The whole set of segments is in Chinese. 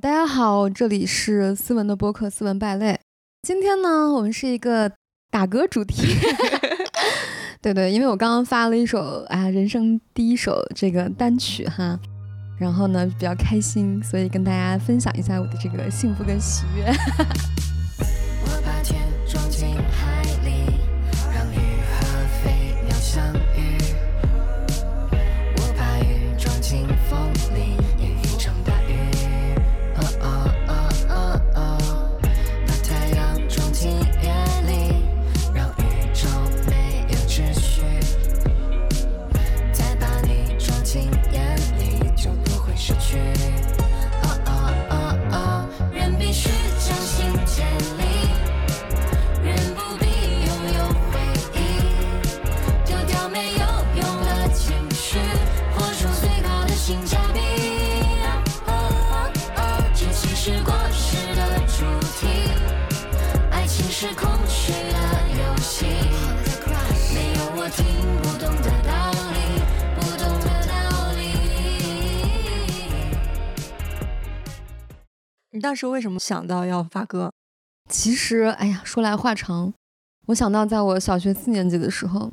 大家好，这里是思文的播客《思文败类》。今天呢，我们是一个打歌主题。对对，因为我刚刚发了一首啊，人生第一首这个单曲哈，然后呢比较开心，所以跟大家分享一下我的这个幸福跟喜悦。你当时为什么想到要发歌？其实，哎呀，说来话长。我想到，在我小学四年级的时候，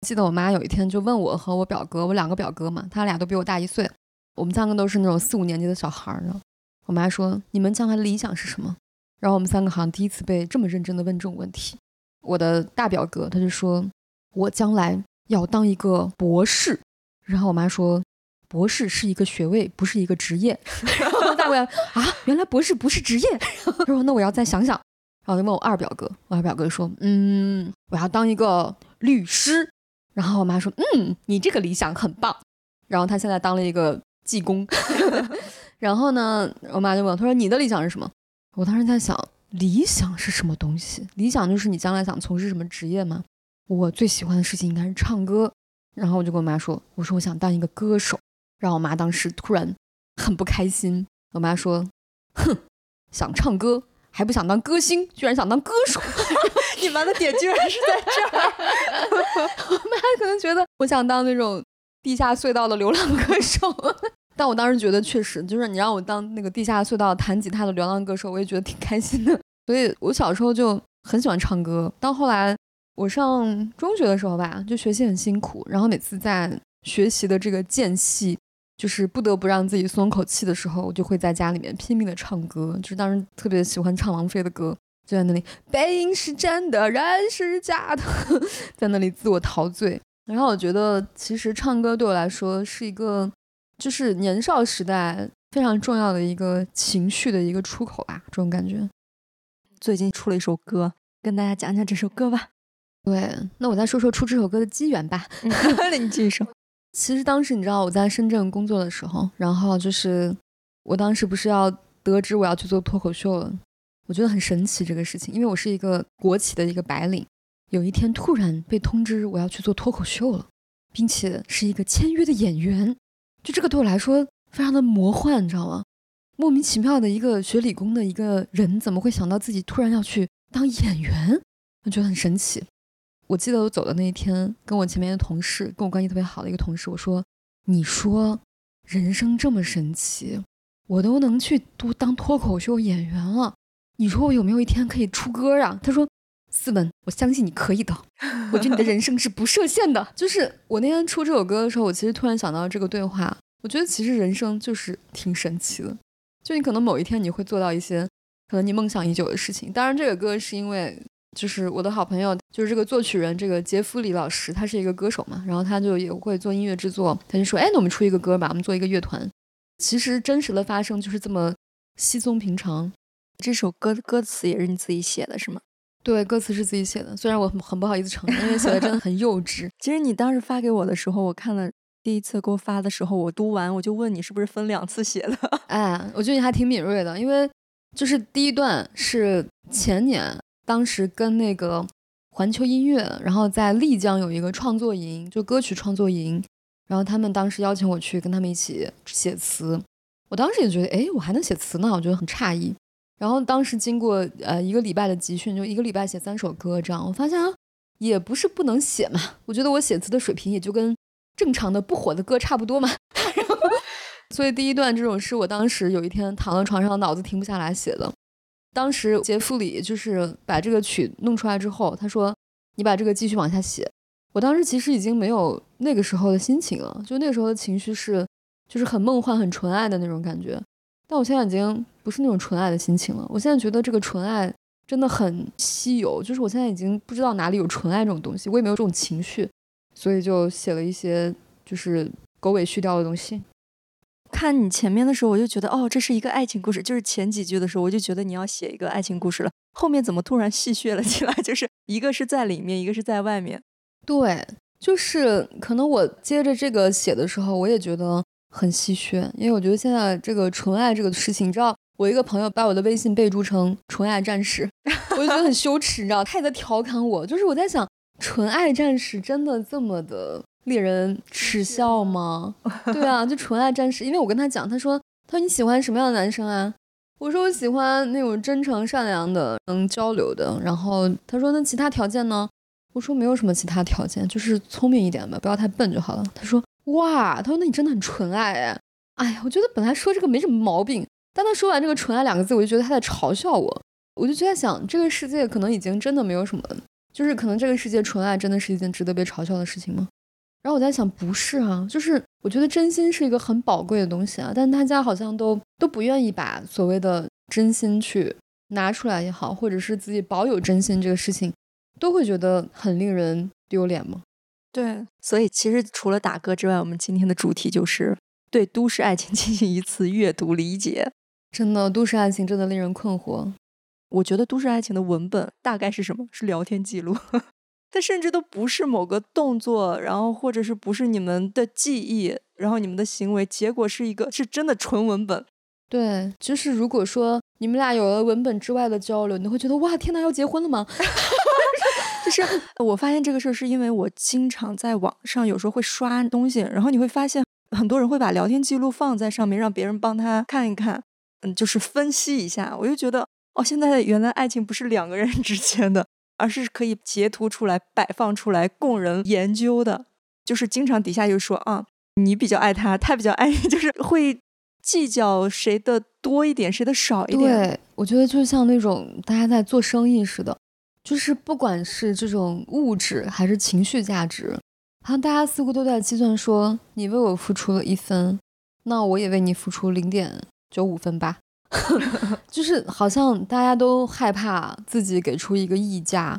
记得我妈有一天就问我和我表哥，我两个表哥嘛，他俩都比我大一岁，我们三个都是那种四五年级的小孩儿呢。我妈说：“你们将来的理想是什么？”然后我们三个好像第一次被这么认真的问这种问题。我的大表哥他就说：“我将来要当一个博士。”然后我妈说。博士是一个学位，不是一个职业。然 后大表啊，原来博士不是职业。他说：“那我要再想想。”然后就问我二表哥，我二表哥说：“嗯，我要当一个律师。”然后我妈说：“嗯，你这个理想很棒。”然后他现在当了一个技工。然后呢，我妈就问他说：“你的理想是什么？”我当时在想，理想是什么东西？理想就是你将来想从事什么职业吗？我最喜欢的事情应该是唱歌。然后我就跟我妈说：“我说我想当一个歌手。”让我妈当时突然很不开心。我妈说：“哼，想唱歌还不想当歌星，居然想当歌手。”你妈的点居然是在这儿。我妈可能觉得我想当那种地下隧道的流浪歌手，但我当时觉得确实，就是你让我当那个地下隧道弹吉他的流浪歌手，我也觉得挺开心的。所以我小时候就很喜欢唱歌。到后来我上中学的时候吧，就学习很辛苦，然后每次在学习的这个间隙。就是不得不让自己松口气的时候，我就会在家里面拼命的唱歌。就是当时特别喜欢唱王菲的歌，就在那里，背影是真的，人是假的，在那里自我陶醉。然后我觉得，其实唱歌对我来说是一个，就是年少时代非常重要的一个情绪的一个出口吧，这种感觉。最近出了一首歌，跟大家讲讲这首歌吧。对，那我再说说出这首歌的机缘吧。那你继续说。其实当时你知道我在深圳工作的时候，然后就是我当时不是要得知我要去做脱口秀了，我觉得很神奇这个事情，因为我是一个国企的一个白领，有一天突然被通知我要去做脱口秀了，并且是一个签约的演员，就这个对我来说非常的魔幻，你知道吗？莫名其妙的一个学理工的一个人怎么会想到自己突然要去当演员？我觉得很神奇。我记得我走的那一天，跟我前面的同事，跟我关系特别好的一个同事，我说：“你说人生这么神奇，我都能去都当脱口秀演员了，你说我有没有一天可以出歌啊？”他说：“四文，我相信你可以的，我觉得你的人生是不设限的。”就是我那天出这首歌的时候，我其实突然想到这个对话，我觉得其实人生就是挺神奇的，就你可能某一天你会做到一些可能你梦想已久的事情。当然，这个歌是因为。就是我的好朋友，就是这个作曲人，这个杰夫里老师，他是一个歌手嘛，然后他就也会做音乐制作，他就说，哎，那我们出一个歌吧，我们做一个乐团。其实真实的发生就是这么稀松平常。这首歌的歌词也是你自己写的，是吗？对，歌词是自己写的，虽然我很很不好意思承认，因为写的真的很幼稚。其实你当时发给我的时候，我看了第一次给我发的时候，我读完我就问你是不是分两次写的？哎，我觉得你还挺敏锐的，因为就是第一段是前年。当时跟那个环球音乐，然后在丽江有一个创作营，就歌曲创作营，然后他们当时邀请我去跟他们一起写词，我当时也觉得，哎，我还能写词呢，我觉得很诧异。然后当时经过呃一个礼拜的集训，就一个礼拜写三首歌这样，我发现，也不是不能写嘛，我觉得我写词的水平也就跟正常的不火的歌差不多嘛。然后所以第一段这种是我当时有一天躺在床上，脑子停不下来写的。当时杰弗里就是把这个曲弄出来之后，他说：“你把这个继续往下写。”我当时其实已经没有那个时候的心情了，就那个时候的情绪是，就是很梦幻、很纯爱的那种感觉。但我现在已经不是那种纯爱的心情了。我现在觉得这个纯爱真的很稀有，就是我现在已经不知道哪里有纯爱这种东西，我也没有这种情绪，所以就写了一些就是狗尾续貂的东西。看你前面的时候，我就觉得哦，这是一个爱情故事。就是前几句的时候，我就觉得你要写一个爱情故事了。后面怎么突然戏谑了起来？就是一个是在里面，一个是在外面。对，就是可能我接着这个写的时候，我也觉得很戏谑，因为我觉得现在这个纯爱这个事情，你知道，我一个朋友把我的微信备注成“纯爱战士”，我就觉得很羞耻，你知道，他也在调侃我。就是我在想，纯爱战士真的这么的令人耻笑吗？对啊，就纯爱战士，因为我跟他讲，他说，他说你喜欢什么样的男生啊？我说我喜欢那种真诚善良的，能交流的。然后他说，那其他条件呢？我说没有什么其他条件，就是聪明一点吧，不要太笨就好了。他说哇，他说那你真的很纯爱哎，哎呀，我觉得本来说这个没什么毛病，但他说完这个“纯爱”两个字，我就觉得他在嘲笑我。我就就在想，这个世界可能已经真的没有什么，就是可能这个世界纯爱真的是一件值得被嘲笑的事情吗？然后我在想，不是啊，就是我觉得真心是一个很宝贵的东西啊，但大家好像都都不愿意把所谓的真心去拿出来也好，或者是自己保有真心这个事情。都会觉得很令人丢脸吗？对，所以其实除了打歌之外，我们今天的主题就是对都市爱情 进行一次阅读理解。真的，都市爱情真的令人困惑。我觉得都市爱情的文本大概是什么？是聊天记录，它甚至都不是某个动作，然后或者是不是你们的记忆，然后你们的行为，结果是一个是真的纯文本。对，就是如果说你们俩有了文本之外的交流，你会觉得哇，天哪，要结婚了吗？就是我发现这个事儿，是因为我经常在网上有时候会刷东西，然后你会发现很多人会把聊天记录放在上面，让别人帮他看一看，嗯，就是分析一下。我就觉得哦，现在原来爱情不是两个人之间的，而是可以截图出来摆放出来供人研究的。就是经常底下就说啊，你比较爱他，他比较爱你，就是会计较谁的多一点，谁的少一点。对，我觉得就像那种大家在做生意似的。就是不管是这种物质还是情绪价值，好像大家似乎都在计算说，你为我付出了一分，那我也为你付出零点九五分吧。就是好像大家都害怕自己给出一个溢价，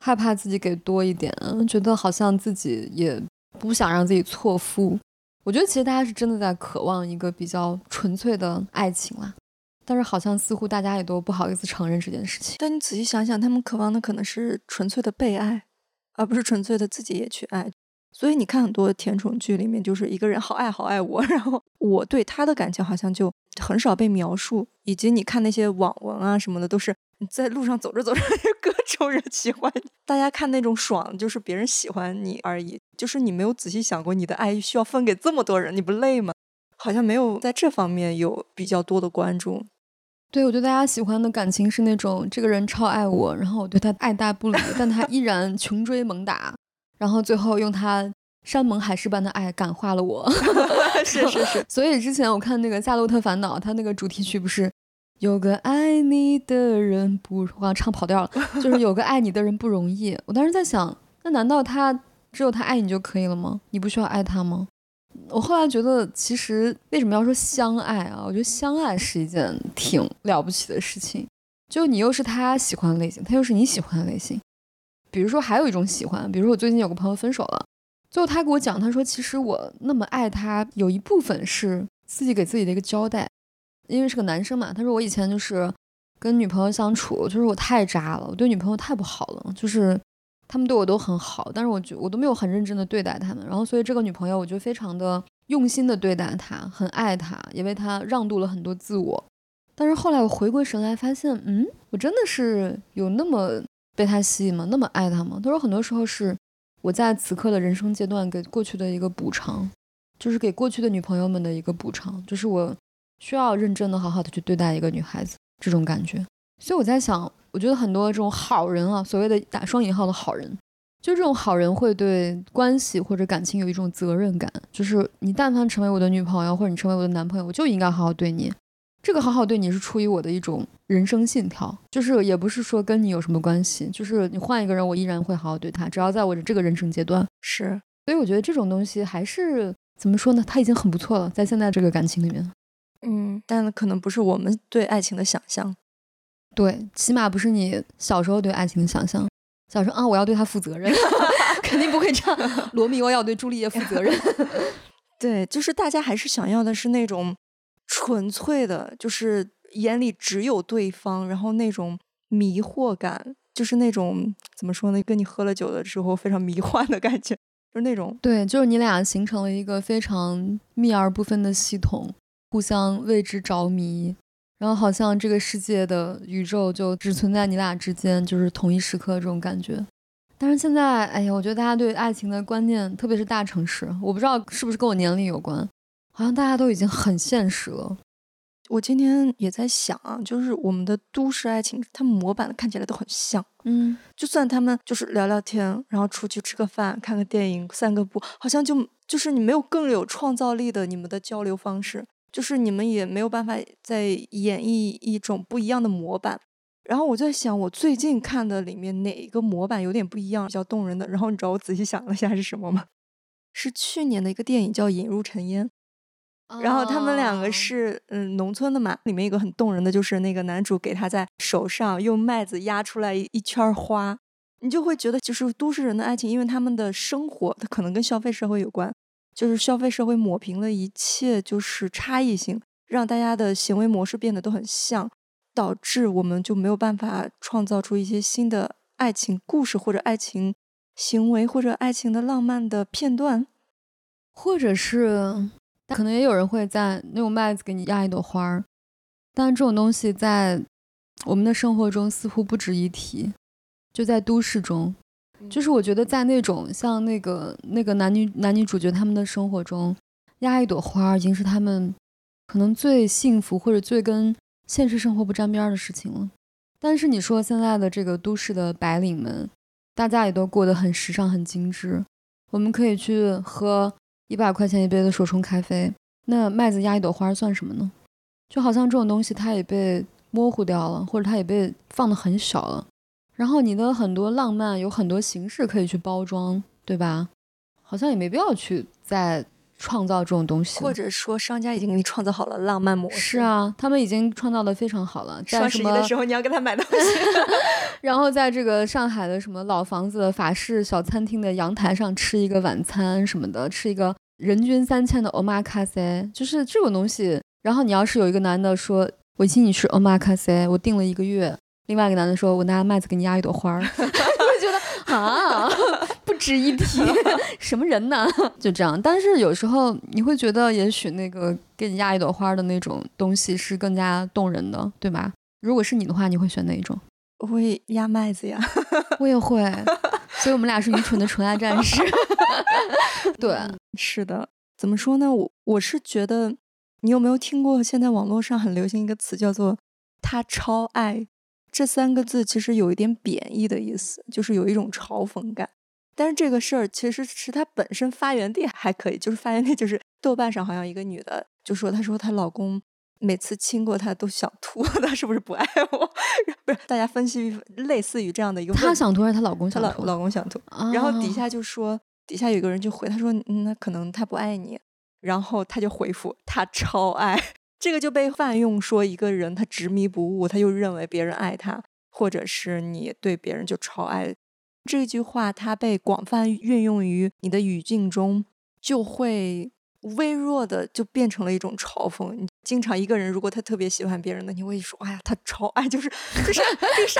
害怕自己给多一点，觉得好像自己也不想让自己错付。我觉得其实大家是真的在渴望一个比较纯粹的爱情啦。但是好像似乎大家也都不好意思承认这件事情。但你仔细想想，他们渴望的可能是纯粹的被爱，而不是纯粹的自己也去爱。所以你看很多甜宠剧里面，就是一个人好爱好爱我，然后我对他的感情好像就很少被描述。以及你看那些网文啊什么的，都是在路上走着走着，各种人喜欢你。大家看那种爽，就是别人喜欢你而已，就是你没有仔细想过，你的爱需要分给这么多人，你不累吗？好像没有在这方面有比较多的关注。对，我觉得大家喜欢的感情是那种这个人超爱我，然后我对他爱答不理，但他依然穷追猛打，然后最后用他山盟海誓般的爱感化了我。是是是。所以之前我看那个《夏洛特烦恼》，他那个主题曲不是有个爱你的人不，我要唱跑调了，就是有个爱你的人不容易。我当时在想，那难道他只有他爱你就可以了吗？你不需要爱他吗？我后来觉得，其实为什么要说相爱啊？我觉得相爱是一件挺了不起的事情。就你又是他喜欢的类型，他又是你喜欢的类型。比如说，还有一种喜欢，比如我最近有个朋友分手了，最后他给我讲，他说其实我那么爱他，有一部分是自己给自己的一个交代，因为是个男生嘛。他说我以前就是跟女朋友相处，就是我太渣了，我对女朋友太不好了，就是。他们对我都很好，但是我觉我都没有很认真的对待他们，然后所以这个女朋友我就非常的用心的对待她，很爱她，也为她让渡了很多自我。但是后来我回过神来发现，嗯，我真的是有那么被他吸引吗？那么爱他吗？他说很多时候是我在此刻的人生阶段给过去的一个补偿，就是给过去的女朋友们的一个补偿，就是我需要认真的好好的去对待一个女孩子这种感觉。所以我在想。我觉得很多这种好人啊，所谓的打双引号的好人，就这种好人会对关系或者感情有一种责任感，就是你但凡成为我的女朋友或者你成为我的男朋友，我就应该好好对你。这个好好对你是出于我的一种人生信条，就是也不是说跟你有什么关系，就是你换一个人，我依然会好好对他，只要在我的这个人生阶段是。所以我觉得这种东西还是怎么说呢？他已经很不错了，在现在这个感情里面。嗯，但可能不是我们对爱情的想象。对，起码不是你小时候对爱情的想象。小时候啊，我要对他负责任，肯定不会这样。罗密欧要对朱丽叶负责任。对，就是大家还是想要的是那种。纯粹的，就是眼里只有对方，然后那种迷惑感，就是那种怎么说呢？跟你喝了酒的时候非常迷幻的感觉，就是那种对，就是你俩形成了一个非常密而不分的系统，互相为之着迷，然后好像这个世界的宇宙就只存在你俩之间，就是同一时刻这种感觉。但是现在，哎呀，我觉得大家对爱情的观念，特别是大城市，我不知道是不是跟我年龄有关。好像大家都已经很现实了。我今天也在想啊，就是我们的都市爱情，他们模板看起来都很像。嗯，就算他们就是聊聊天，然后出去吃个饭、看个电影、散个步，好像就就是你没有更有创造力的你们的交流方式，就是你们也没有办法再演绎一种不一样的模板。然后我在想，我最近看的里面哪一个模板有点不一样，比较动人的？然后你知道我仔细想了一下是什么吗？是去年的一个电影叫《引入尘烟》。然后他们两个是嗯农村的嘛，里面一个很动人的就是那个男主给他在手上用麦子压出来一圈花，你就会觉得就是都市人的爱情，因为他们的生活它可能跟消费社会有关，就是消费社会抹平了一切就是差异性，让大家的行为模式变得都很像，导致我们就没有办法创造出一些新的爱情故事或者爱情行为或者爱情的浪漫的片段，或者是。可能也有人会在那种麦子给你压一朵花儿，但这种东西在我们的生活中似乎不值一提。就在都市中，就是我觉得在那种像那个那个男女男女主角他们的生活中，压一朵花已经是他们可能最幸福或者最跟现实生活不沾边的事情了。但是你说现在的这个都市的白领们，大家也都过得很时尚、很精致，我们可以去喝。一百块钱一杯的手冲咖啡，那麦子压一朵花算什么呢？就好像这种东西它也被模糊掉了，或者它也被放得很小了。然后你的很多浪漫有很多形式可以去包装，对吧？好像也没必要去再创造这种东西，或者说商家已经给你创造好了浪漫模式。是啊，他们已经创造的非常好了。双十一的时候你要给他买东西，然后在这个上海的什么老房子、法式小餐厅的阳台上吃一个晚餐什么的，吃一个。人均三千的欧玛卡塞，就是这种东西。然后你要是有一个男的说，我请你吃欧玛卡塞，我订了一个月。另外一个男的说，我拿麦子给你压一朵花儿，你会觉得啊，不值一提，什么人呢？就这样。但是有时候你会觉得，也许那个给你压一朵花的那种东西是更加动人的，对吧？如果是你的话，你会选哪一种？我会压麦子呀，我也会。所以我们俩是愚蠢的纯爱战士。对，是的。怎么说呢？我我是觉得，你有没有听过现在网络上很流行一个词叫做“他超爱”这三个字，其实有一点贬义的意思，就是有一种嘲讽感。但是这个事儿其实是它本身发源地还可以，就是发源地就是豆瓣上好像一个女的就说，她说她老公。每次亲过他都想吐，他是不是不爱我？不是，大家分析类似于这样的一个，她想吐还是她老公想吐？老公想吐。然后底下就说，底下有个人就回他说，那可能他不爱你。然后他就回复，他超爱。这个就被泛用说一个人他执迷不悟，他就认为别人爱他，或者是你对别人就超爱。这句话它被广泛运用于你的语境中，就会。微弱的就变成了一种嘲讽。你经常一个人，如果他特别喜欢别人的，你会说：“哎呀，他超爱，就是就是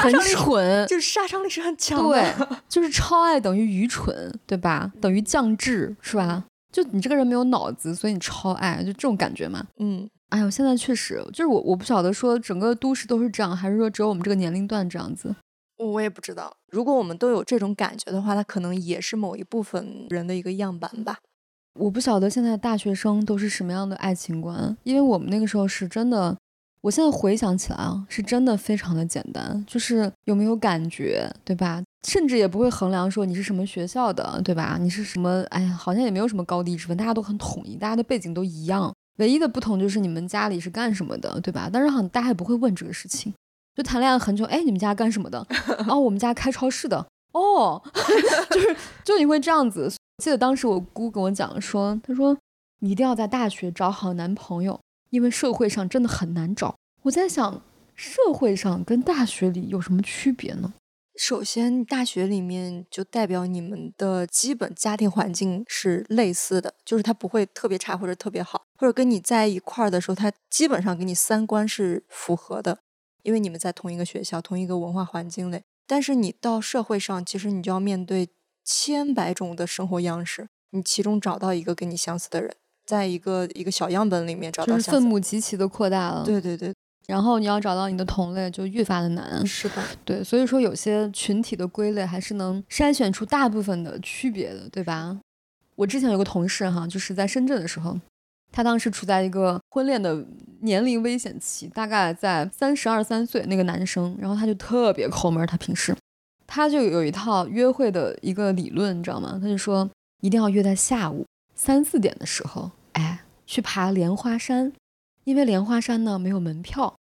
很蠢，就是杀伤力是很强的。”对，就是超爱等于愚蠢，对吧？等于降智，是吧？就你这个人没有脑子，所以你超爱，就这种感觉嘛。嗯，哎呦，现在确实就是我，我不晓得说整个都市都是这样，还是说只有我们这个年龄段这样子。我也不知道。如果我们都有这种感觉的话，它可能也是某一部分人的一个样板吧。我不晓得现在大学生都是什么样的爱情观，因为我们那个时候是真的，我现在回想起来啊，是真的非常的简单，就是有没有感觉，对吧？甚至也不会衡量说你是什么学校的，对吧？你是什么？哎呀，好像也没有什么高低之分，大家都很统一，大家的背景都一样，唯一的不同就是你们家里是干什么的，对吧？但是好像大家也不会问这个事情，就谈恋爱很久，哎，你们家干什么的？哦，我们家开超市的。哦，就是就你会这样子。记得当时我姑跟我讲说，她说你一定要在大学找好男朋友，因为社会上真的很难找。我在想，社会上跟大学里有什么区别呢？首先，大学里面就代表你们的基本家庭环境是类似的，就是他不会特别差或者特别好，或者跟你在一块儿的时候，他基本上跟你三观是符合的，因为你们在同一个学校、同一个文化环境内。但是你到社会上，其实你就要面对千百种的生活样式，你其中找到一个跟你相似的人，在一个一个小样本里面找到，就是分母极其的扩大了。对对对。然后你要找到你的同类，就愈发的难。是的，对，所以说有些群体的归类还是能筛选出大部分的区别的，对吧？我之前有个同事哈，就是在深圳的时候，他当时处在一个婚恋的年龄危险期，大概在三十二三岁那个男生，然后他就特别抠门，他平时他就有一套约会的一个理论，你知道吗？他就说一定要约在下午三四点的时候，哎，去爬莲花山。因为莲花山呢没有门票，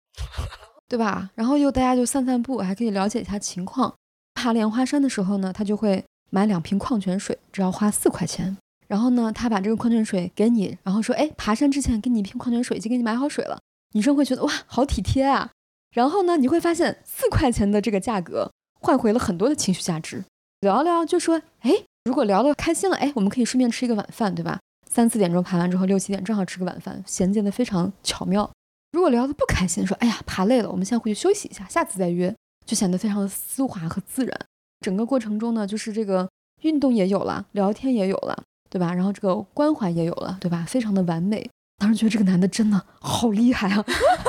对吧？然后又大家就散散步，还可以了解一下情况。爬莲花山的时候呢，他就会买两瓶矿泉水，只要花四块钱。然后呢，他把这个矿泉水给你，然后说：“哎，爬山之前给你一瓶矿泉水，已经给你买好水了。”女生会觉得哇，好体贴啊。然后呢，你会发现四块钱的这个价格换回了很多的情绪价值。聊聊就说：“哎，如果聊得开心了，哎，我们可以顺便吃一个晚饭，对吧？”三四点钟爬完之后，六七点正好吃个晚饭，衔接的非常巧妙。如果聊得不开心，说哎呀爬累了，我们先回去休息一下，下次再约，就显得非常的丝滑和自然。整个过程中呢，就是这个运动也有了，聊天也有了，对吧？然后这个关怀也有了，对吧？非常的完美。当时觉得这个男的真的好厉害啊！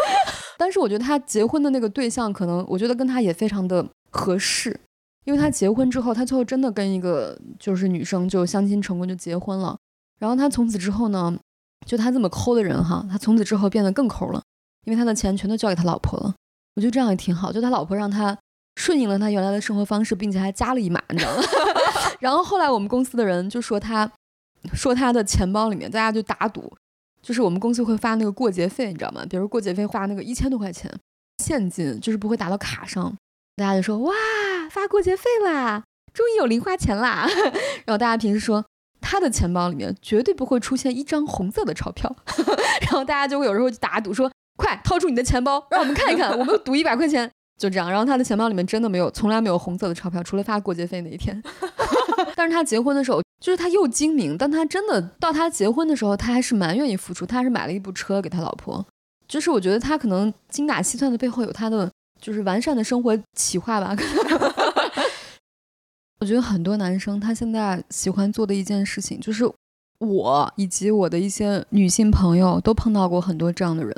但是我觉得他结婚的那个对象，可能我觉得跟他也非常的合适，因为他结婚之后，他最后真的跟一个就是女生就相亲成功就结婚了。然后他从此之后呢，就他这么抠的人哈，他从此之后变得更抠了，因为他的钱全都交给他老婆了。我觉得这样也挺好，就他老婆让他顺应了他原来的生活方式，并且还加了一码，你知道吗？然后后来我们公司的人就说他，说他的钱包里面，大家就打赌，就是我们公司会发那个过节费，你知道吗？比如过节费发那个一千多块钱现金，就是不会打到卡上，大家就说哇，发过节费啦，终于有零花钱啦。然后大家平时说。他的钱包里面绝对不会出现一张红色的钞票，然后大家就会有时候打赌说：“快掏出你的钱包，让我们看一看，我们赌一百块钱。”就这样，然后他的钱包里面真的没有，从来没有红色的钞票，除了发过节费那一天。但是他结婚的时候，就是他又精明，但他真的到他结婚的时候，他还是蛮愿意付出，他还是买了一部车给他老婆。就是我觉得他可能精打细算的背后有他的就是完善的生活企划吧。我觉得很多男生他现在喜欢做的一件事情，就是我以及我的一些女性朋友都碰到过很多这样的人，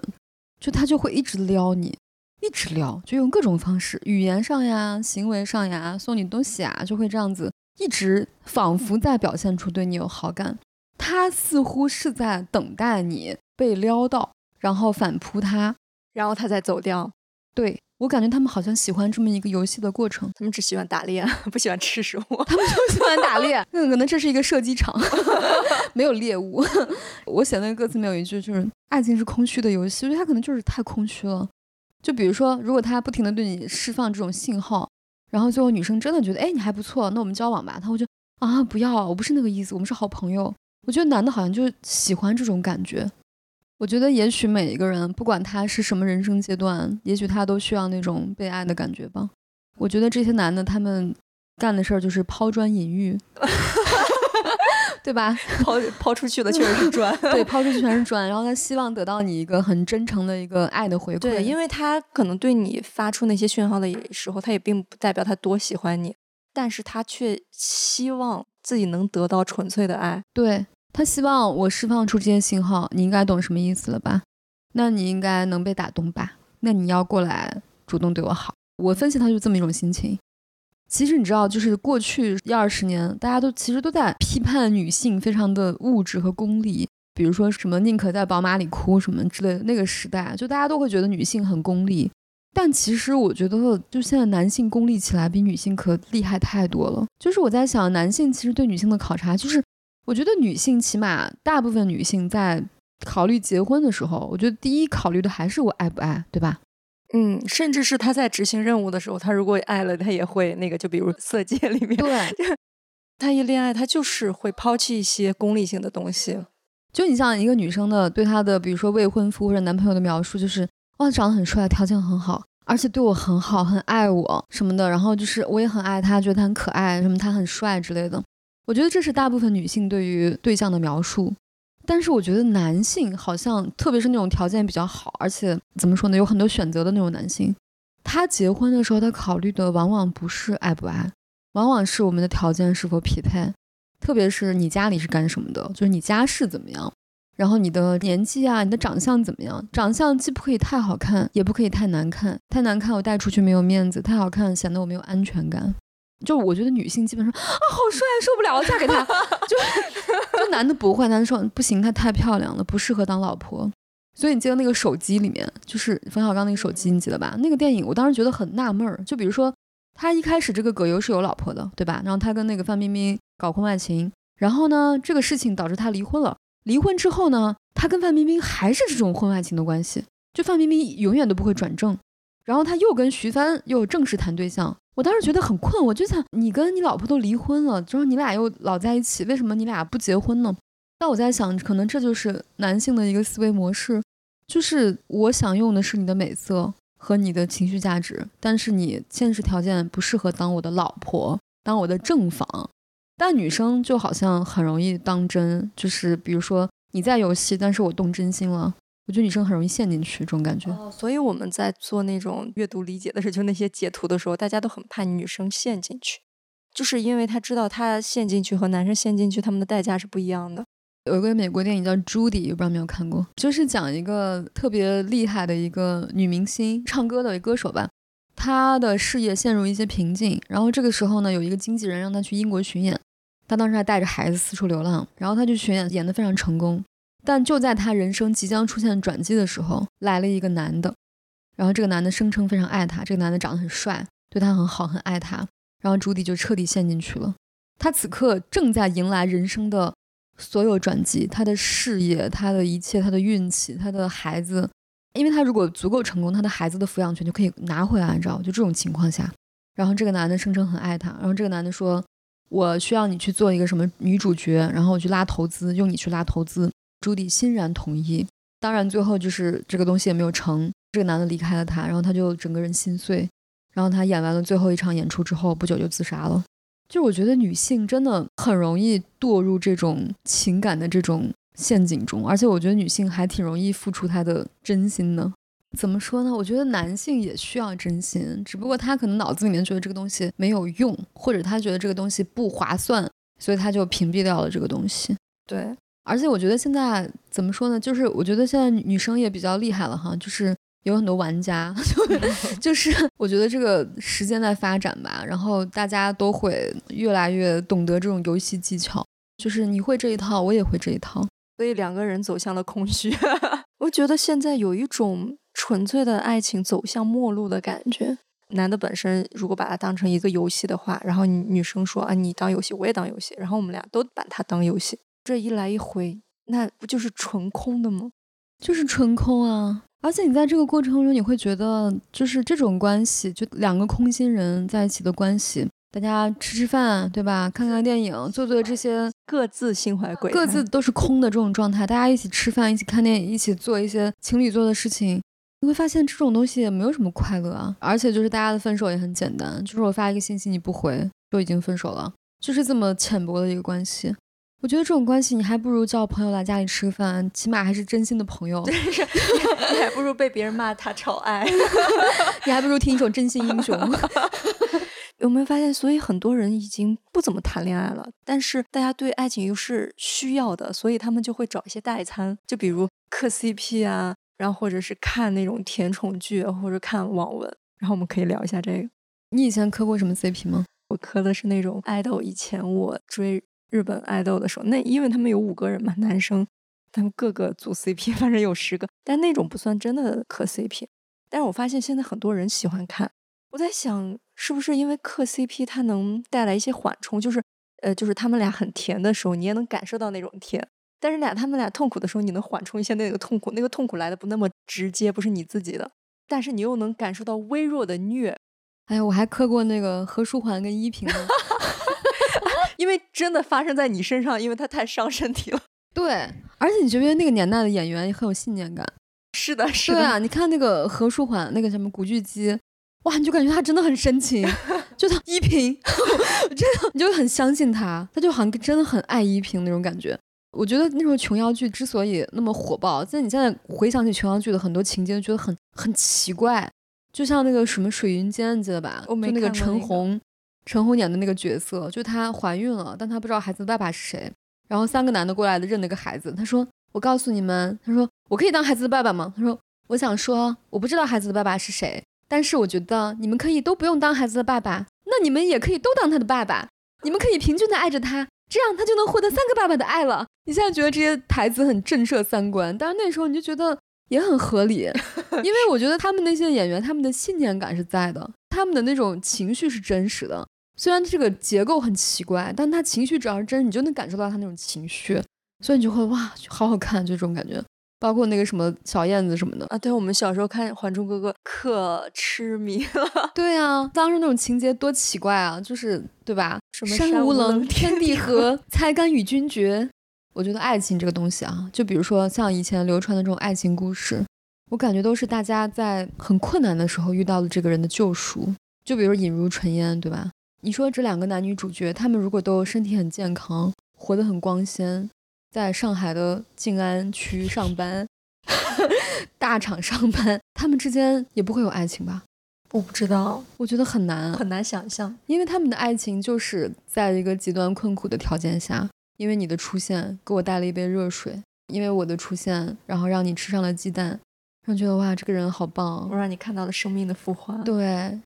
就他就会一直撩你，一直撩，就用各种方式，语言上呀、行为上呀，送你东西啊，就会这样子，一直仿佛在表现出对你有好感。他似乎是在等待你被撩到，然后反扑他，然后他再走掉。对。我感觉他们好像喜欢这么一个游戏的过程，他们只喜欢打猎，不喜欢吃食物。他们就喜欢打猎，那可能这是一个射击场，没有猎物。我写那个歌词里面有一句，就是“爱情是空虚的游戏”，我觉得他可能就是太空虚了。就比如说，如果他不停的对你释放这种信号，然后最后女生真的觉得，哎，你还不错，那我们交往吧，他会就啊，不要，我不是那个意思，我们是好朋友。我觉得男的好像就喜欢这种感觉。我觉得，也许每一个人，不管他是什么人生阶段，也许他都需要那种被爱的感觉吧。我觉得这些男的，他们干的事儿就是抛砖引玉，对吧？抛抛出去的 确实是砖，对，抛出去全是砖。然后他希望得到你一个很真诚的一个爱的回馈。对，因为他可能对你发出那些讯号的时候，他也并不代表他多喜欢你，但是他却希望自己能得到纯粹的爱。对。他希望我释放出这些信号，你应该懂什么意思了吧？那你应该能被打动吧？那你要过来主动对我好。我分析他就这么一种心情。其实你知道，就是过去一二十年，大家都其实都在批判女性非常的物质和功利，比如说什么宁可在宝马里哭什么之类的。那个时代，就大家都会觉得女性很功利。但其实我觉得，就现在男性功利起来比女性可厉害太多了。就是我在想，男性其实对女性的考察，就是我觉得女性起码大部分女性在考虑结婚的时候，我觉得第一考虑的还是我爱不爱，对吧？嗯，甚至是他在执行任务的时候，他如果爱了，他也会那个，就比如《色戒》里面，对，他一恋爱，他就是会抛弃一些功利性的东西。就你像一个女生的对她的，比如说未婚夫或者男朋友的描述，就是哇，长得很帅，条件很好，而且对我很好，很爱我什么的。然后就是我也很爱他，觉得他很可爱，什么他很帅之类的。我觉得这是大部分女性对于对象的描述。但是我觉得男性好像，特别是那种条件比较好，而且怎么说呢，有很多选择的那种男性，他结婚的时候，他考虑的往往不是爱不爱，往往是我们的条件是否匹配。特别是你家里是干什么的，就是你家世怎么样，然后你的年纪啊，你的长相怎么样？长相既不可以太好看，也不可以太难看。太难看我带出去没有面子，太好看显得我没有安全感。就我觉得女性基本上啊，好帅，受不了，嫁给他。就就男的不会，男的说不行，他太漂亮了，不适合当老婆。所以你记得那个手机里面，就是冯小刚那个手机，你记得吧？那个电影我当时觉得很纳闷儿。就比如说他一开始这个葛优是有老婆的，对吧？然后他跟那个范冰冰搞婚外情，然后呢，这个事情导致他离婚了。离婚之后呢，他跟范冰冰还是这种婚外情的关系，就范冰冰永远都不会转正。然后他又跟徐帆又正式谈对象。我当时觉得很困，我就想，你跟你老婆都离婚了，之后你俩又老在一起，为什么你俩不结婚呢？那我在想，可能这就是男性的一个思维模式，就是我想用的是你的美色和你的情绪价值，但是你现实条件不适合当我的老婆，当我的正房。但女生就好像很容易当真，就是比如说你在游戏，但是我动真心了。我觉得女生很容易陷进去这种感觉，所以我们在做那种阅读理解的时候，就那些截图的时候，大家都很怕女生陷进去，就是因为他知道他陷进去和男生陷进去他们的代价是不一样的。有一个美国电影叫《朱迪》，我不知道没有看过，就是讲一个特别厉害的一个女明星，唱歌的歌手吧，她的事业陷入一些瓶颈，然后这个时候呢，有一个经纪人让她去英国巡演，她当时还带着孩子四处流浪，然后她去巡演，演得非常成功。但就在他人生即将出现转机的时候，来了一个男的，然后这个男的声称非常爱他，这个男的长得很帅，对他很好，很爱他，然后朱迪就彻底陷进去了。他此刻正在迎来人生的所有转机，他的事业，他的一切，他的运气，他的孩子，因为他如果足够成功，他的孩子的抚养权就可以拿回来，你知道就这种情况下，然后这个男的声称很爱他，然后这个男的说：“我需要你去做一个什么女主角，然后我去拉投资，用你去拉投资。”朱迪欣然同意，当然最后就是这个东西也没有成。这个男的离开了他，然后他就整个人心碎。然后他演完了最后一场演出之后，不久就自杀了。就我觉得女性真的很容易堕入这种情感的这种陷阱中，而且我觉得女性还挺容易付出她的真心的。怎么说呢？我觉得男性也需要真心，只不过他可能脑子里面觉得这个东西没有用，或者他觉得这个东西不划算，所以他就屏蔽掉了这个东西。对。而且我觉得现在怎么说呢？就是我觉得现在女生也比较厉害了哈，就是有很多玩家，就是我觉得这个时间在发展吧，然后大家都会越来越懂得这种游戏技巧，就是你会这一套，我也会这一套，所以两个人走向了空虚。我觉得现在有一种纯粹的爱情走向末路的感觉。男的本身如果把它当成一个游戏的话，然后女生说啊，你当游戏，我也当游戏，然后我们俩都把它当游戏。这一来一回，那不就是纯空的吗？就是纯空啊！而且你在这个过程中，你会觉得，就是这种关系，就两个空心人在一起的关系，大家吃吃饭，对吧？看看电影，做做这些 各自心怀鬼，各自都是空的这种状态。大家一起吃饭，一起看电影，一起做一些情侣做的事情，你会发现这种东西也没有什么快乐啊。而且就是大家的分手也很简单，就是我发一个信息你不回，就已经分手了，就是这么浅薄的一个关系。我觉得这种关系，你还不如叫朋友来家里吃饭，起码还是真心的朋友。你还不如被别人骂他超爱，你还不如听一首《真心英雄》。有没有发现？所以很多人已经不怎么谈恋爱了，但是大家对爱情又是需要的，所以他们就会找一些代餐，就比如磕 CP 啊，然后或者是看那种甜宠剧，或者看网文。然后我们可以聊一下这个。你以前磕过什么 CP 吗？我磕的是那种爱豆，以前我追。日本爱豆的时候，那因为他们有五个人嘛，男生，他们各个组 CP，反正有十个，但那种不算真的磕 CP。但是我发现现在很多人喜欢看，我在想是不是因为磕 CP 它能带来一些缓冲，就是呃，就是他们俩很甜的时候，你也能感受到那种甜。但是俩他们俩痛苦的时候，你能缓冲一下那个痛苦，那个痛苦来的不那么直接，不是你自己的，但是你又能感受到微弱的虐。哎呀，我还磕过那个何书桓跟依萍呢，因为真的发生在你身上，因为它太伤身体了。对，而且你觉不觉得那个年代的演员也很有信念感。是的，是的。对啊，你看那个何书桓，那个什么古巨基，哇，你就感觉他真的很深情，就他依萍，真的你就很相信他，他就好像真的很爱依萍那种感觉。我觉得那时候琼瑶剧之所以那么火爆，在你现在回想起琼瑶剧的很多情节，觉得很很奇怪，就像那个什么水云间，你记得吧？我没那个陈红，陈红演的那个角色，就她怀孕了，但她不知道孩子的爸爸是谁。然后三个男的过来的认了个孩子，他说：“我告诉你们，他说我可以当孩子的爸爸吗？”他说：“我想说，我不知道孩子的爸爸是谁，但是我觉得你们可以都不用当孩子的爸爸，那你们也可以都当他的爸爸，你们可以平均的爱着他，这样他就能获得三个爸爸的爱了。”你现在觉得这些台词很震慑三观，但是那时候你就觉得也很合理，因为我觉得他们那些演员他们的信念感是在的，他们的那种情绪是真实的。虽然这个结构很奇怪，但他情绪只要是真，你就能感受到他那种情绪，所以你就会哇，好好看，就这种感觉。包括那个什么小燕子什么的，啊，对，我们小时候看《还珠格格》可痴迷了。对啊，当时那种情节多奇怪啊，就是对吧？什么山无棱棱，天地合，才敢与君绝。我觉得爱情这个东西啊，就比如说像以前流传的这种爱情故事，我感觉都是大家在很困难的时候遇到了这个人的救赎。就比如尹如纯烟，对吧？你说这两个男女主角，他们如果都身体很健康，活得很光鲜，在上海的静安区上班，大厂上班，他们之间也不会有爱情吧？我不知道，我觉得很难啊，很难想象。因为他们的爱情就是在一个极端困苦的条件下，因为你的出现给我带了一杯热水，因为我的出现，然后让你吃上了鸡蛋，让你觉得哇，这个人好棒我。让你看到了生命的复活。对，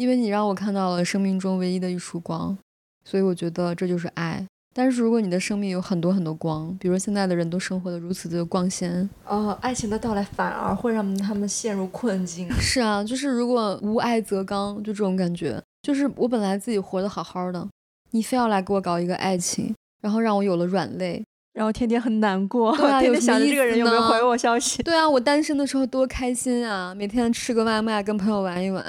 因为你让我看到了生命中唯一的一束光，所以我觉得这就是爱。但是如果你的生命有很多很多光，比如现在的人都生活的如此的光鲜，哦，爱情的到来反而会让他们陷入困境。是啊，就是如果无爱则刚，就这种感觉。就是我本来自己活得好好的，你非要来给我搞一个爱情，然后让我有了软肋。然后天天很难过，对啊天天想着这个人有没有回我消息。对啊，我单身的时候多开心啊，每天吃个外卖，跟朋友玩一玩。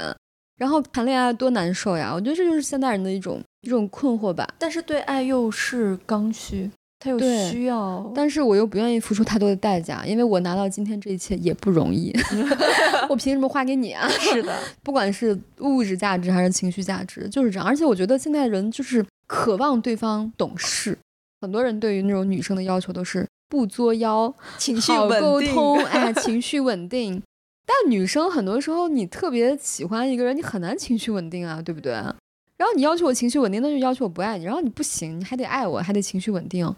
然后谈恋爱多难受呀！我觉得这就是现代人的一种一种困惑吧。但是对爱又是刚需，他又需要。但是我又不愿意付出太多的代价，因为我拿到今天这一切也不容易，我凭什么花给你啊？是的，不管是物质价值还是情绪价值，就是这样。而且我觉得现在人就是渴望对方懂事，很多人对于那种女生的要求都是不作妖、情绪好稳定沟通，哎，情绪稳定。但女生很多时候你特别喜欢一个人，你很难情绪稳定啊，对不对？然后你要求我情绪稳定，那就要求我不爱你。然后你不行，你还得爱我，还得情绪稳定。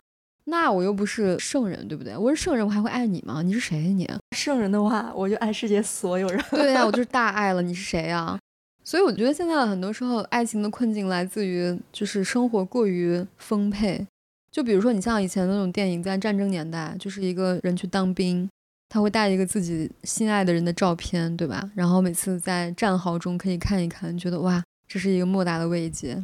那我又不是圣人，对不对？我是圣人，我还会爱你吗？你是谁呀、你？圣人的话，我就爱世界所有人。对呀、我就 是大爱了，你是谁呀、所以我觉得现在很多时候爱情的困境来自于就是生活过于丰沛。就比如说你像以前那种电影，在战争年代，就是一个人去当兵，他会带一个自己心爱的人的照片，对吧？然后每次在战壕中可以看一看，觉得哇，这是一个莫大的慰藉。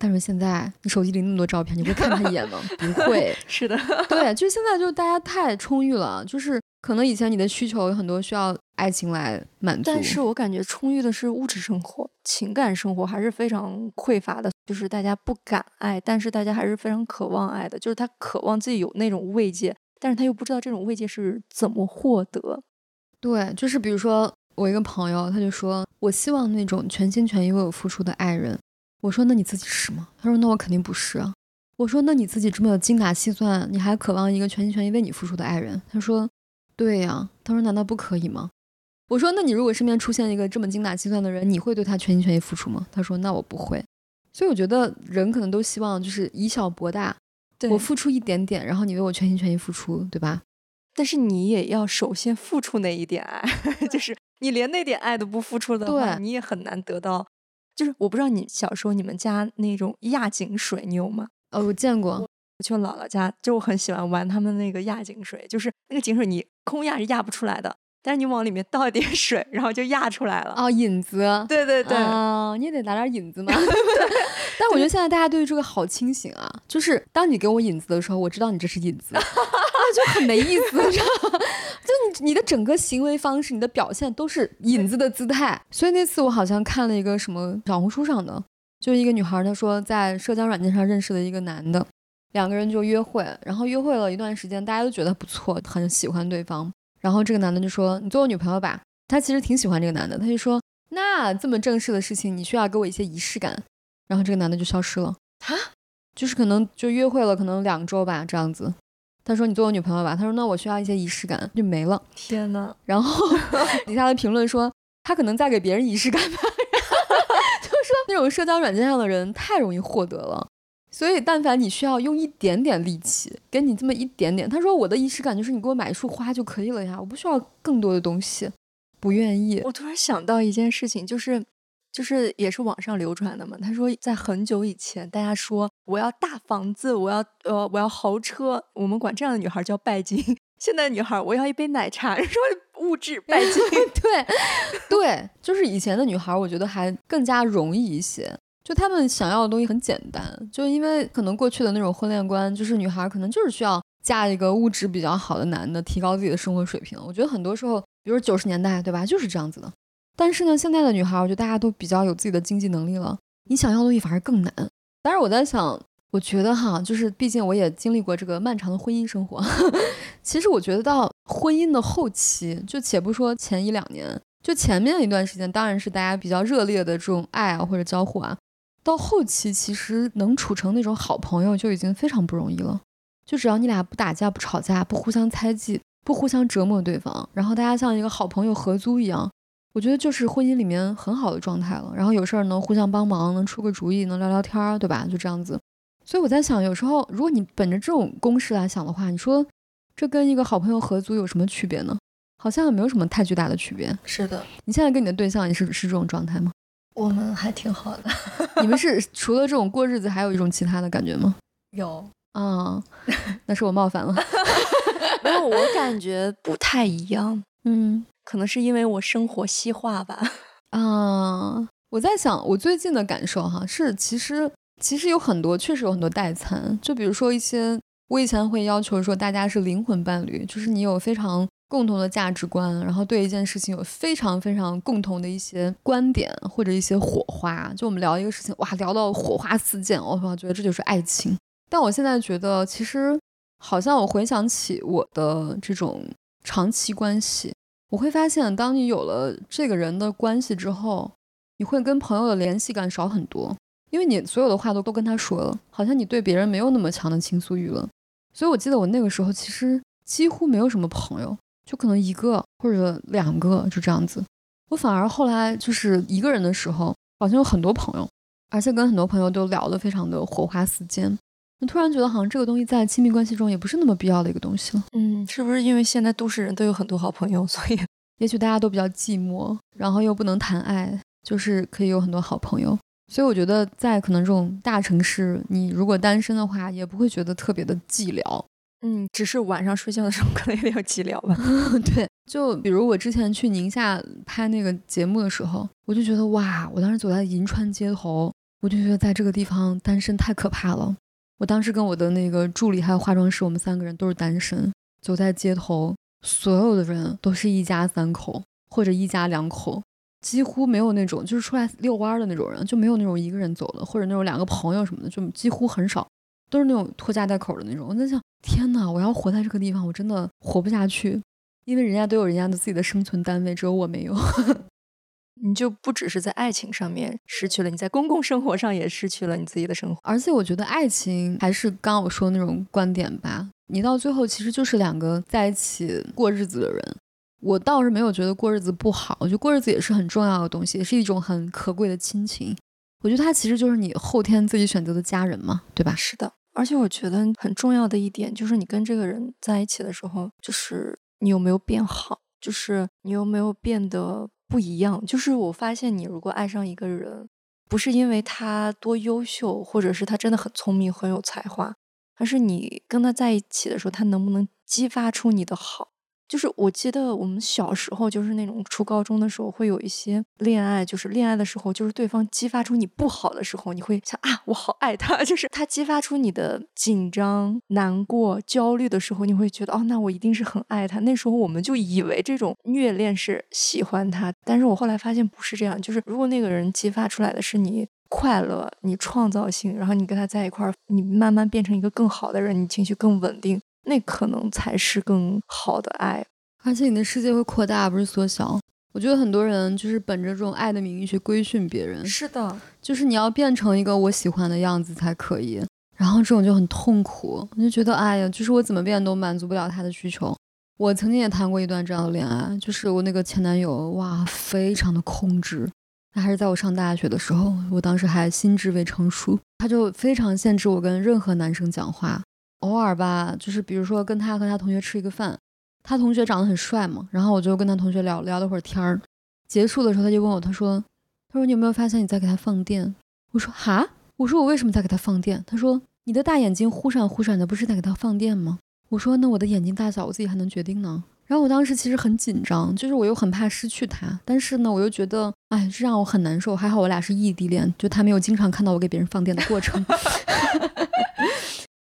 但是现在你手机里那么多照片，你会看他一眼吗？不会。是的，对，就现在就大家太充裕了，就是可能以前你的需求有很多需要爱情来满足，但是我感觉充裕的是物质生活，情感生活还是非常匮乏的。就是大家不敢爱，但是大家还是非常渴望爱的。就是他渴望自己有那种慰藉，但是他又不知道这种慰藉是怎么获得。对，就是比如说我一个朋友，他就说我希望那种全心全意为我付出的爱人。我说那你自己是吗？他说那我肯定不是啊。我说那你自己这么精打细算，你还渴望一个全心全意为你付出的爱人？他说对呀、他说难道不可以吗？我说那你如果身边出现一个这么精打细算的人，你会对他全心全意付出吗？他说那我不会。所以我觉得人可能都希望就是以小博大，我付出一点点，然后你为我全心全意付出，对吧？但是你也要首先付出那一点爱，就是你连那点爱都不付出的话，你也很难得到。就是我不知道你小时候你们家那种压井水，你有吗？呃，我见过，我去我姥姥家，就我很喜欢玩他们那个压井水，就是那个井水你空压是压不出来的，但是你往里面倒一点水，然后就压出来了。哦，引子，对对对，啊，你也得拿点引子嘛。但我觉得现在大家对于这个好清醒啊，就是当你给我引子的时候，我知道你这是引子，啊，就很没意思，你知道吗？就你你的整个行为方式，你的表现都是引子的姿态。所以那次我好像看了一个什么小红书上的，就是一个女孩，她说在社交软件上认识了一个男的，两个人就约会，然后约会了一段时间，大家都觉得不错，很喜欢对方。然后这个男的就说：“你做我女朋友吧。”他其实挺喜欢这个男的，他就说：“那这么正式的事情，你需要给我一些仪式感。”然后这个男的就消失了。啊，就是可能就约会了，可能两周吧，这样子。他说：“你做我女朋友吧。”他说：“那我需要一些仪式感。”就没了。天呐，然后底下的评论说：“他可能在给别人仪式感吧。” 就说那种社交软件上的人太容易获得了。所以，但凡你需要用一点点力气，给你这么一点点，他说我的仪式感就是你给我买一束花就可以了呀，我不需要更多的东西，不愿意。我突然想到一件事情，就是就是也是网上流传的嘛。他说在很久以前，大家说我要大房子，我要呃我要豪车，我们管这样的女孩叫拜金。现在女孩我要一杯奶茶，说物质 拜金。对对，就是以前的女孩，我觉得还更加容易一些。就他们想要的东西很简单，就因为可能过去的那种婚恋观，就是女孩可能就是需要嫁一个物质比较好的男的，提高自己的生活水平。我觉得很多时候，比如九十年代，对吧，就是这样子的。但是呢，现在的女孩，我觉得大家都比较有自己的经济能力了，你想要的东西反而更难。但是我在想，我觉得哈，就是毕竟我也经历过这个漫长的婚姻生活，其实我觉得到婚姻的后期，就且不说前一两年，就前面一段时间，当然是大家比较热烈的这种爱啊或者交互啊。到后期，其实能处成那种好朋友就已经非常不容易了。就只要你俩不打架、不吵架、不互相猜忌、不互相折磨对方，然后大家像一个好朋友合租一样，我觉得就是婚姻里面很好的状态了。然后有事儿能互相帮忙，能出个主意，能聊聊天儿，对吧？就这样子。所以我在想，有时候如果你本着这种公式来想的话，你说这跟一个好朋友合租有什么区别呢？好像也没有什么太巨大的区别。是的，你现在跟你的对象也是是这种状态吗？我们还挺好的，你们是除了这种过日子，还有一种其他的感觉吗？有啊，那是我冒犯了。没有，我感觉不太一样。嗯，可能是因为我生活西化吧。啊，我在想，我最近的感受哈，是其实其实有很多，确实有很多代餐。就比如说一些，我以前会要求说大家是灵魂伴侣，就是你有非常。共同的价值观，然后对一件事情有非常非常共同的一些观点或者一些火花，就我们聊一个事情，哇，聊到火花四溅，我我觉得这就是爱情。但我现在觉得，其实好像我回想起我的这种长期关系，我会发现，当你有了这个人的关系之后，你会跟朋友的联系感少很多，因为你所有的话都都跟他说了，好像你对别人没有那么强的倾诉欲了。所以我记得我那个时候其实几乎没有什么朋友。就可能一个或者两个就这样子，我反而后来就是一个人的时候，好像有很多朋友，而且跟很多朋友都聊得非常的火花四溅。我突然觉得好像这个东西在亲密关系中也不是那么必要的一个东西了。嗯，是不是因为现在都市人都有很多好朋友，所以 也许大家都比较寂寞，然后又不能谈爱，就是可以有很多好朋友。所以我觉得在可能这种大城市，你如果单身的话，也不会觉得特别的寂寥。嗯，只是晚上睡觉的时候 可能有点寂寥吧。对，就比如我之前去宁夏拍那个节目的时候，我就觉得哇，我当时走在银川街头，我就觉得在这个地方单身太可怕了。我当时跟我的那个助理还有化妆师，我们三个人都是单身，走在街头，所有的人都是一家三口或者一家两口，几乎没有那种就是出来遛弯的那种人，就没有那种一个人走的，或者那种两个朋友什么的，就几乎很少。都是那种拖家带口的那种，我在想，天哪，我要活在这个地方，我真的活不下去，因为人家都有人家的自己的生存单位，只有我没有。你就不只是在爱情上面失去了，你在公共生活上也失去了你自己的生活。而且我觉得爱情还是刚刚我说的那种观点吧，你到最后其实就是两个在一起过日子的人。我倒是没有觉得过日子不好，我觉得过日子也是很重要的东西，也是一种很可贵的亲情。我觉得它其实就是你后天自己选择的家人嘛，对吧？是的。而且我觉得很重要的一点就是，你跟这个人在一起的时候，就是你有没有变好，就是你有没有变得不一样。就是我发现，你如果爱上一个人，不是因为他多优秀，或者是他真的很聪明、很有才华，而是你跟他在一起的时候，他能不能激发出你的好。就是我记得我们小时候，就是那种初高中的时候，会有一些恋爱，就是恋爱的时候，就是对方激发出你不好的时候，你会想啊，我好爱他，就是他激发出你的紧张、难过、焦虑的时候，你会觉得哦，那我一定是很爱他。那时候我们就以为这种虐恋是喜欢他，但是我后来发现不是这样，就是如果那个人激发出来的是你快乐、你创造性，然后你跟他在一块儿，你慢慢变成一个更好的人，你情绪更稳定。那可能才是更好的爱，而且你的世界会扩大，不是缩小。我觉得很多人就是本着这种爱的名义去规训别人。是的，就是你要变成一个我喜欢的样子才可以。然后这种就很痛苦，我就觉得哎呀，就是我怎么变都满足不了他的需求。我曾经也谈过一段这样的恋爱，就是我那个前男友，哇，非常的控制。那还是在我上大学的时候，我当时还心智未成熟，他就非常限制我跟任何男生讲话。偶尔吧，就是比如说跟他和他同学吃一个饭，他同学长得很帅嘛，然后我就跟他同学聊聊了会儿天儿。结束的时候他就问我，他说：“他说你有没有发现你在给他放电？”我说：“哈，我说我为什么在给他放电？”他说：“你的大眼睛忽闪忽闪的，不是在给他放电吗？”我说：“那我的眼睛大小我自己还能决定呢。”然后我当时其实很紧张，就是我又很怕失去他，但是呢，我又觉得，哎，这让我很难受。还好我俩是异地恋，就他没有经常看到我给别人放电的过程。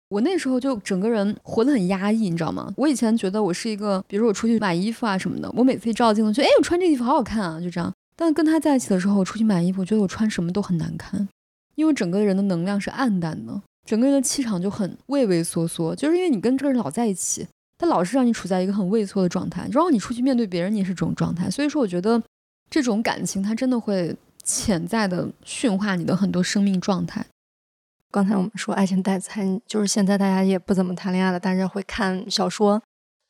我那时候就整个人活得很压抑，你知道吗？我以前觉得我是一个，比如说我出去买衣服啊什么的，我每次一照镜子，觉得哎，我穿这衣服好好看啊，就这样。但跟他在一起的时候，我出去买衣服，我觉得我穿什么都很难看，因为整个人的能量是暗淡的，整个人的气场就很畏畏缩缩，就是因为你跟这个人老在一起，他老是让你处在一个很畏缩的状态，然后你出去面对别人，你也是这种状态。所以说，我觉得这种感情它真的会潜在的驯化你的很多生命状态。刚才我们说爱情代餐，就是现在大家也不怎么谈恋爱了，但是会看小说。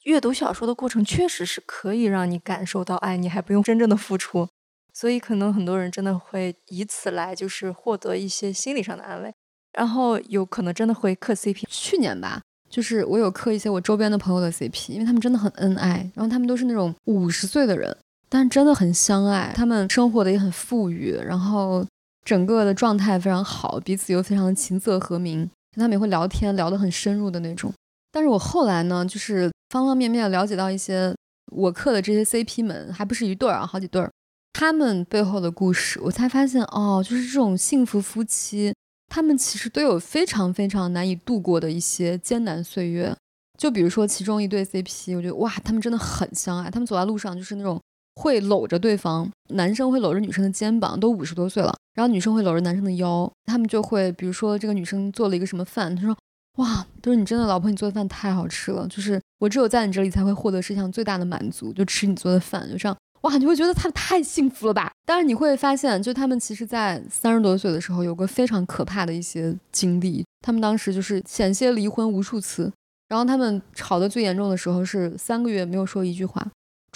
阅读小说的过程确实是可以让你感受到爱，你还不用真正的付出。所以可能很多人真的会以此来就是获得一些心理上的安慰，然后有可能真的会磕 CP。去年吧，就是我有磕一些我周边的朋友的 CP，因为他们真的很恩爱，然后他们都是那种五十岁的人，但真的很相爱，他们生活的也很富裕，然后。整个的状态非常好，彼此又非常琴瑟和鸣，他们也会聊天，聊得很深入的那种。但是我后来呢，就是方方面面了解到一些我磕的这些 CP 们，还不是一对儿啊，好几对儿，他们背后的故事，我才发现哦，就是这种幸福夫妻，他们其实都有非常非常难以度过的一些艰难岁月。就比如说其中一对 CP，我觉得哇，他们真的很相爱，他们走在路上就是那种。会搂着对方，男生会搂着女生的肩膀，都五十多岁了，然后女生会搂着男生的腰，他们就会，比如说这个女生做了一个什么饭，他说，哇，都是你真的老婆，你做的饭太好吃了，就是我只有在你这里才会获得世界上最大的满足，就吃你做的饭，就这样，哇，你会觉得他太幸福了吧？但是你会发现，就他们其实在三十多岁的时候有个非常可怕的一些经历，他们当时就是险些离婚无数次，然后他们吵得最严重的时候是三个月没有说一句话。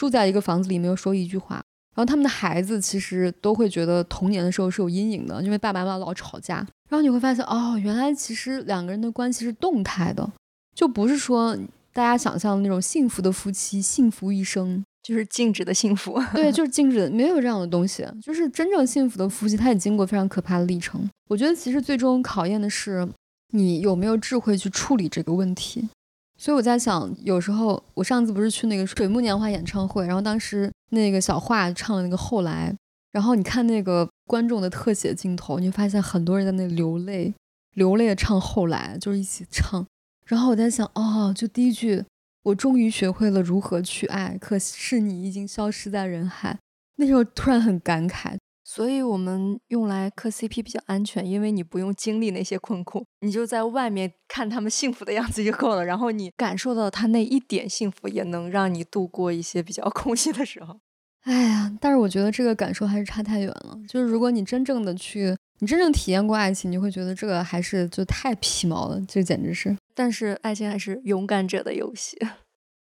住在一个房子里，没有说一句话。然后他们的孩子其实都会觉得童年的时候是有阴影的，因为爸爸妈妈老吵架。然后你会发现，哦，原来其实两个人的关系是动态的，就不是说大家想象的那种幸福的夫妻，幸福一生就是静止的幸福。对，就是静止的，没有这样的东西。就是真正幸福的夫妻，他也经过非常可怕的历程。我觉得其实最终考验的是你有没有智慧去处理这个问题。所以我在想，有时候我上次不是去那个水木年华演唱会，然后当时那个小华唱了那个后来，然后你看那个观众的特写镜头，你会发现很多人在那流泪，流泪的唱后来，就是一起唱。然后我在想，哦，就第一句，我终于学会了如何去爱，可是你已经消失在人海。那时候突然很感慨。所以我们用来磕 CP 比较安全，因为你不用经历那些困苦，你就在外面看他们幸福的样子就够了。然后你感受到他那一点幸福，也能让你度过一些比较空虚的时候。哎呀，但是我觉得这个感受还是差太远了。就是如果你真正的去，你真正体验过爱情，你会觉得这个还是就太皮毛了，这简直是。但是爱情还是勇敢者的游戏。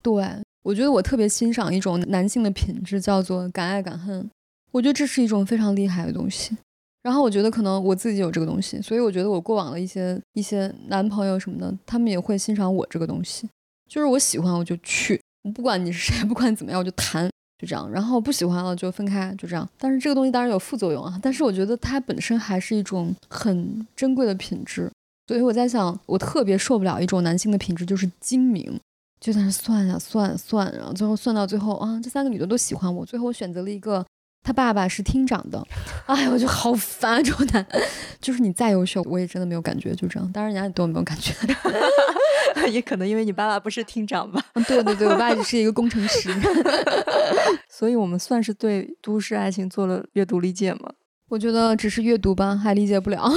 对，我觉得我特别欣赏一种男性的品质，叫做敢爱敢恨。我觉得这是一种非常厉害的东西，然后我觉得可能我自己有这个东西，所以我觉得我过往的一些一些男朋友什么的，他们也会欣赏我这个东西，就是我喜欢我就去，不管你是谁，不管怎么样我就谈，就这样，然后不喜欢了就分开，就这样。但是这个东西当然有副作用啊，但是我觉得它本身还是一种很珍贵的品质，所以我在想，我特别受不了一种男性的品质，就是精明。就在那算呀算算，然后最后算到最后啊，这三个女的都喜欢我，最后我选择了一个。他爸爸是厅长的，哎，我就好烦这种男，就是你再优秀，我也真的没有感觉，就这样。当然人家对我没有感觉，也可能因为你爸爸不是厅长吧？对对对，我爸只是一个工程师。所以我们算是对都市爱情做了阅读理解吗？我觉得只是阅读吧，还理解不了。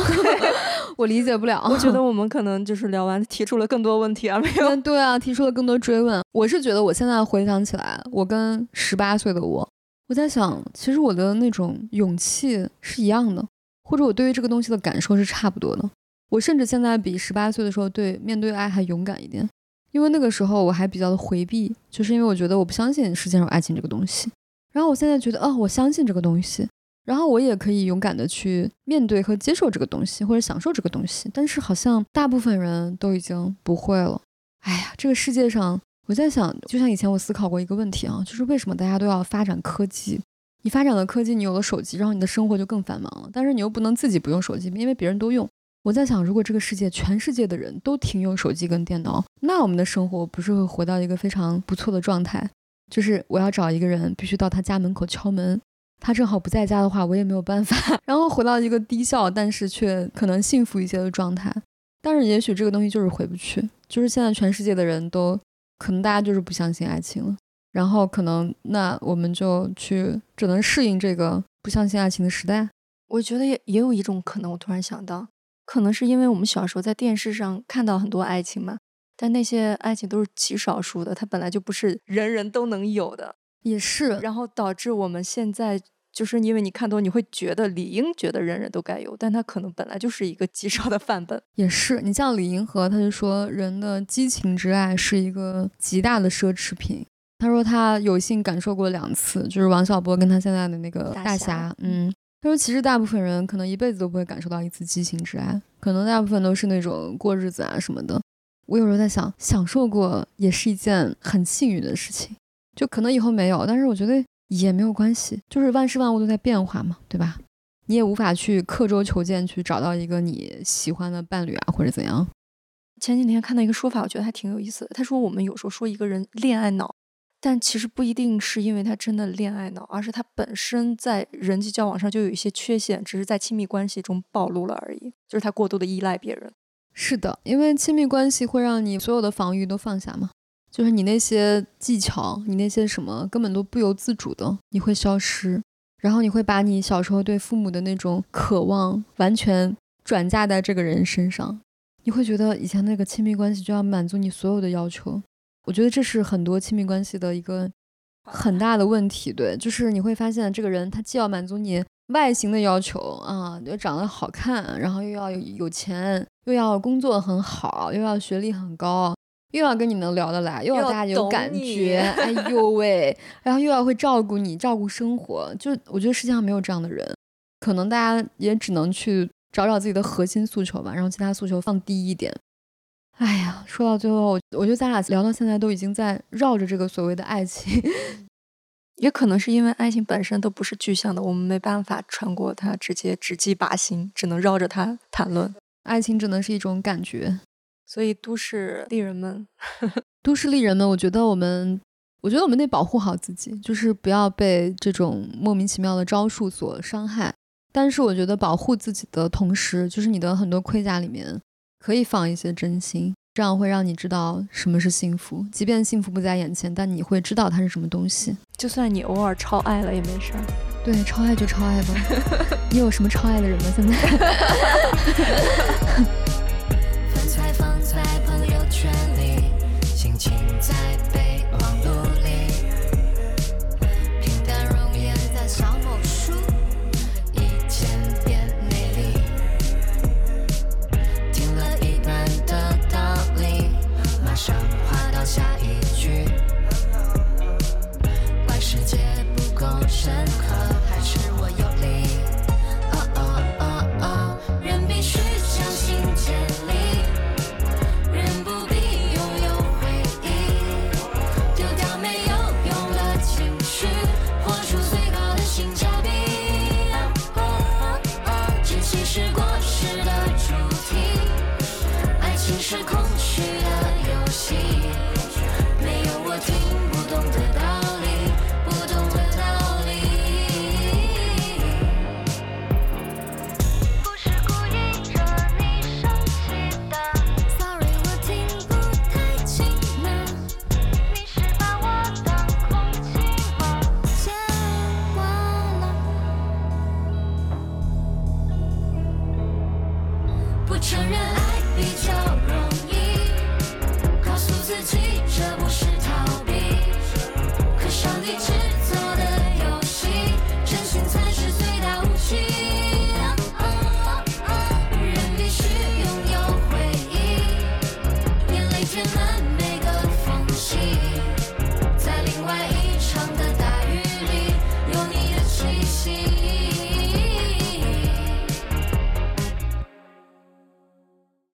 我理解不了。我觉得我们可能就是聊完提出了更多问题啊，没有？对啊，提出了更多追问。我是觉得我现在回想起来，我跟十八岁的我。我在想，其实我的那种勇气是一样的，或者我对于这个东西的感受是差不多的。我甚至现在比十八岁的时候对面对爱还勇敢一点，因为那个时候我还比较的回避，就是因为我觉得我不相信世界上爱情这个东西。然后我现在觉得，哦，我相信这个东西，然后我也可以勇敢的去面对和接受这个东西，或者享受这个东西。但是好像大部分人都已经不会了。哎呀，这个世界上。我在想，就像以前我思考过一个问题啊，就是为什么大家都要发展科技？你发展了科技，你有了手机，然后你的生活就更繁忙了。但是你又不能自己不用手机，因为别人都用。我在想，如果这个世界全世界的人都停用手机跟电脑，那我们的生活不是会回到一个非常不错的状态？就是我要找一个人，必须到他家门口敲门，他正好不在家的话，我也没有办法。然后回到一个低效，但是却可能幸福一些的状态。但是也许这个东西就是回不去，就是现在全世界的人都。可能大家就是不相信爱情了，然后可能那我们就去只能适应这个不相信爱情的时代。我觉得也也有一种可能，我突然想到，可能是因为我们小时候在电视上看到很多爱情嘛，但那些爱情都是极少数的，它本来就不是人人都能有的，也是，然后导致我们现在。就是因为你看多，你会觉得理应觉得人人都该有，但他可能本来就是一个极少的范本。也是，你像李银河，他就说人的激情之爱是一个极大的奢侈品。他说他有幸感受过两次，就是王小波跟他现在的那个大侠。嗯，他说其实大部分人可能一辈子都不会感受到一次激情之爱，可能大部分都是那种过日子啊什么的。我有时候在想，享受过也是一件很幸运的事情，就可能以后没有，但是我觉得。也没有关系，就是万事万物都在变化嘛，对吧？你也无法去刻舟求剑去找到一个你喜欢的伴侣啊，或者怎样。前几天看到一个说法，我觉得还挺有意思的。他说，我们有时候说一个人恋爱脑，但其实不一定是因为他真的恋爱脑，而是他本身在人际交往上就有一些缺陷，只是在亲密关系中暴露了而已。就是他过度的依赖别人。是的，因为亲密关系会让你所有的防御都放下嘛。就是你那些技巧，你那些什么根本都不由自主的，你会消失，然后你会把你小时候对父母的那种渴望完全转嫁在这个人身上，你会觉得以前那个亲密关系就要满足你所有的要求。我觉得这是很多亲密关系的一个很大的问题，对，就是你会发现这个人他既要满足你外形的要求啊，又长得好看，然后又要有钱，又要工作很好，又要学历很高。又要跟你能聊得来，又要大家有感觉，哎呦喂，然后又要会照顾你，照顾生活，就我觉得世界上没有这样的人，可能大家也只能去找找自己的核心诉求吧，然后其他诉求放低一点。哎呀，说到最后，我觉得咱俩聊到现在都已经在绕着这个所谓的爱情，也可能是因为爱情本身都不是具象的，我们没办法穿过它，直接直击靶心，只能绕着它谈论。爱情只能是一种感觉。所以，都市丽人们，都市丽人们，我觉得我们，我觉得我们得保护好自己，就是不要被这种莫名其妙的招数所伤害。但是，我觉得保护自己的同时，就是你的很多盔甲里面可以放一些真心，这样会让你知道什么是幸福。即便幸福不在眼前，但你会知道它是什么东西。就算你偶尔超爱了也没事儿。对，超爱就超爱吧。你有什么超爱的人吗？现在？